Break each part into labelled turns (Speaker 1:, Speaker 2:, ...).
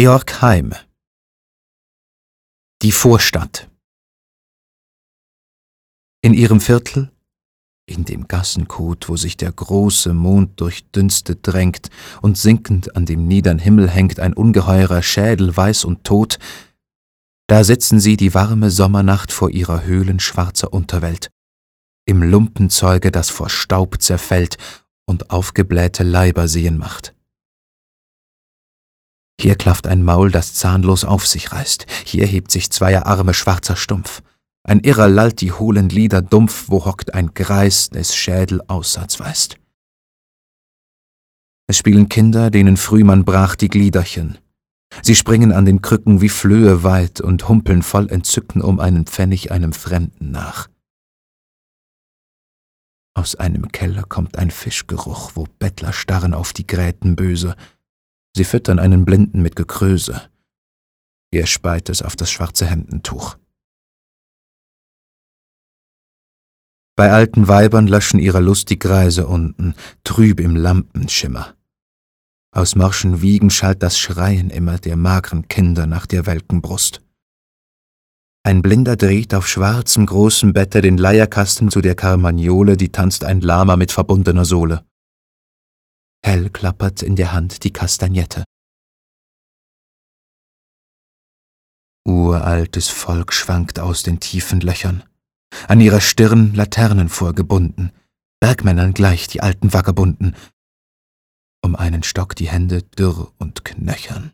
Speaker 1: Georg Heim Die Vorstadt In ihrem Viertel, in dem Gassenkot, wo sich der große Mond durch Dünste drängt und sinkend an dem niedern Himmel hängt ein ungeheurer Schädel weiß und tot, da sitzen sie die warme Sommernacht vor ihrer Höhlen schwarzer Unterwelt, im Lumpenzeuge, das vor Staub zerfällt und aufgeblähte Leiber sehen macht. Hier klafft ein Maul, das zahnlos auf sich reißt. Hier hebt sich zweier Arme schwarzer Stumpf. Ein Irrer lallt die hohlen Lieder dumpf, wo hockt ein Greis, des Schädel Aussatz weist. Es spielen Kinder, denen früh man brach die Gliederchen. Sie springen an den Krücken wie Flöhe weit und humpeln voll Entzücken um einen Pfennig einem Fremden nach. Aus einem Keller kommt ein Fischgeruch, wo Bettler starren auf die Gräten böse, Sie füttern einen Blinden mit Gekröse. Er speit es auf das schwarze Hemdentuch. Bei alten Weibern löschen ihre Lust die Greise unten, trüb im Lampenschimmer. Aus morschen Wiegen schallt das Schreien immer der mageren Kinder nach der welken Brust. Ein Blinder dreht auf schwarzem großem Bette den Leierkasten zu der Carmagnole, die tanzt ein Lama mit verbundener Sohle. Hell klappert in der Hand die Kastagnette. Uraltes Volk schwankt aus den tiefen Löchern, an ihrer Stirn Laternen vorgebunden, Bergmännern gleich die alten Vagabunden, um einen Stock die Hände dürr und knöchern.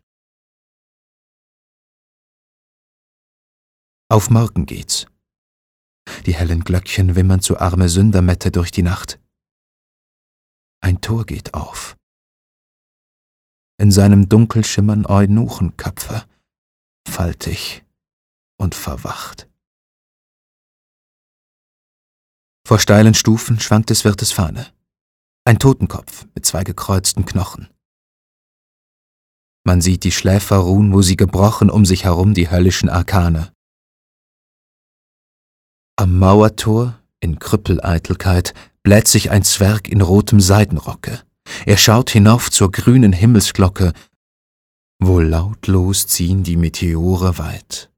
Speaker 1: Auf morgen geht's. Die hellen Glöckchen wimmern zu arme Sündermette durch die Nacht. Ein Tor geht auf. In seinem Dunkel schimmern Eunuchenköpfe, faltig und verwacht. Vor steilen Stufen schwankt des Wirtes Fahne. Ein Totenkopf mit zwei gekreuzten Knochen. Man sieht die Schläfer ruhen, wo sie gebrochen um sich herum die höllischen Arkane. Am Mauertor, in Krüppeleitelkeit, bläht sich ein Zwerg in rotem Seidenrocke. Er schaut hinauf zur grünen Himmelsglocke, wo lautlos ziehen die Meteore weit.